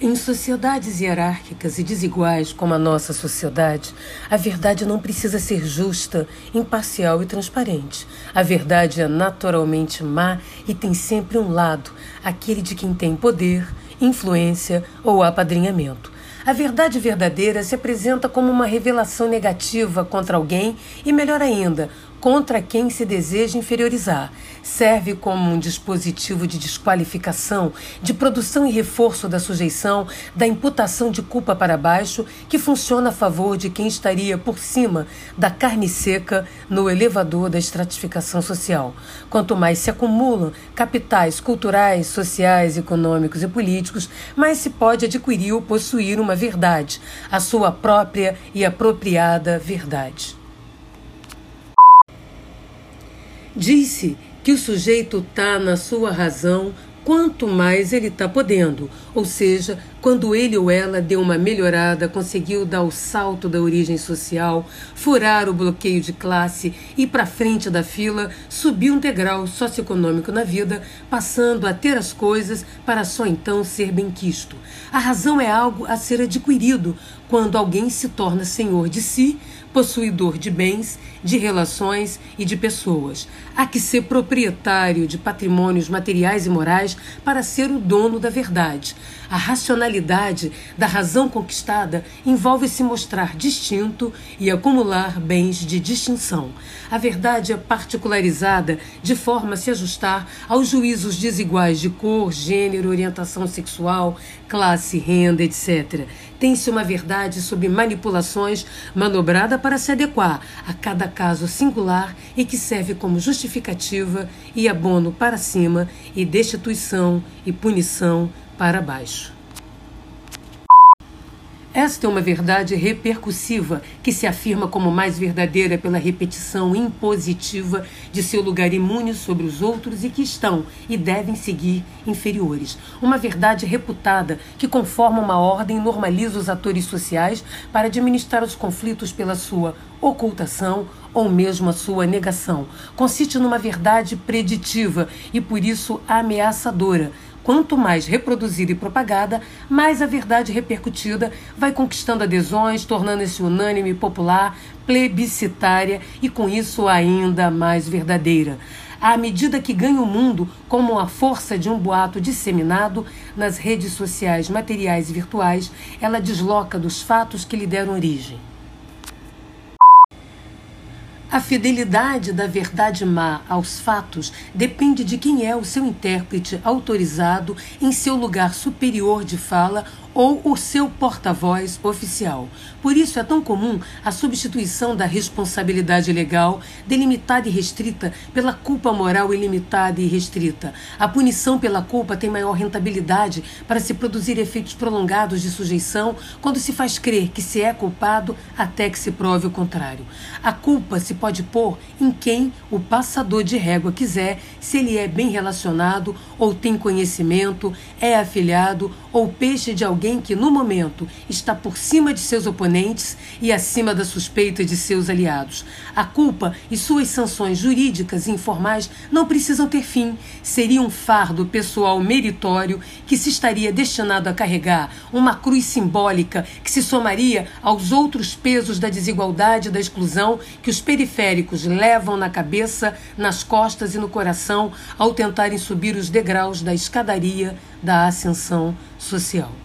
Em sociedades hierárquicas e desiguais como a nossa sociedade, a verdade não precisa ser justa, imparcial e transparente. A verdade é naturalmente má e tem sempre um lado, aquele de quem tem poder, influência ou apadrinhamento. A verdade verdadeira se apresenta como uma revelação negativa contra alguém e, melhor ainda, contra quem se deseja inferiorizar. Serve como um dispositivo de desqualificação, de produção e reforço da sujeição, da imputação de culpa para baixo, que funciona a favor de quem estaria por cima da carne seca no elevador da estratificação social. Quanto mais se acumulam capitais culturais, sociais, econômicos e políticos, mais se pode adquirir ou possuir uma verdade, a sua própria e apropriada verdade. Disse que o sujeito está na sua razão quanto mais ele está podendo, ou seja, quando ele ou ela deu uma melhorada, conseguiu dar o salto da origem social, furar o bloqueio de classe, ir para frente da fila, subir um degrau socioeconômico na vida, passando a ter as coisas para só então ser benquisto. A razão é algo a ser adquirido quando alguém se torna senhor de si, possuidor de bens, de relações e de pessoas. Há que ser proprietário de patrimônios materiais e morais para ser o dono da verdade. A racionalidade da razão conquistada envolve se mostrar distinto e acumular bens de distinção. A verdade é particularizada de forma a se ajustar aos juízos desiguais de cor, gênero, orientação sexual, classe, renda, etc. Tem-se uma verdade sob manipulações manobrada para se adequar a cada caso singular e que serve como justificativa e abono para cima e destituição e punição para baixo. Esta é uma verdade repercussiva que se afirma como mais verdadeira pela repetição impositiva de seu lugar imune sobre os outros e que estão e devem seguir inferiores. Uma verdade reputada que conforma uma ordem e normaliza os atores sociais para administrar os conflitos pela sua ocultação ou mesmo a sua negação. Consiste numa verdade preditiva e por isso ameaçadora Quanto mais reproduzida e propagada, mais a verdade repercutida vai conquistando adesões, tornando-se unânime, popular, plebiscitária e com isso ainda mais verdadeira. À medida que ganha o mundo como a força de um boato disseminado nas redes sociais materiais e virtuais, ela desloca dos fatos que lhe deram origem. A fidelidade da verdade má aos fatos depende de quem é o seu intérprete autorizado em seu lugar superior de fala ou o seu porta-voz oficial. Por isso é tão comum a substituição da responsabilidade legal, delimitada e restrita, pela culpa moral ilimitada e restrita. A punição pela culpa tem maior rentabilidade para se produzir efeitos prolongados de sujeição quando se faz crer que se é culpado até que se prove o contrário. A culpa se pode pôr em quem o passador de régua quiser, se ele é bem relacionado ou tem conhecimento, é afiliado ou peixe de alguém que, no momento, está por cima de seus oponentes e acima da suspeita de seus aliados. A culpa e suas sanções jurídicas e informais não precisam ter fim. Seria um fardo pessoal meritório que se estaria destinado a carregar uma cruz simbólica que se somaria aos outros pesos da desigualdade e da exclusão que os periféricos levam na cabeça, nas costas e no coração ao tentarem subir os degraus da escadaria da ascensão social.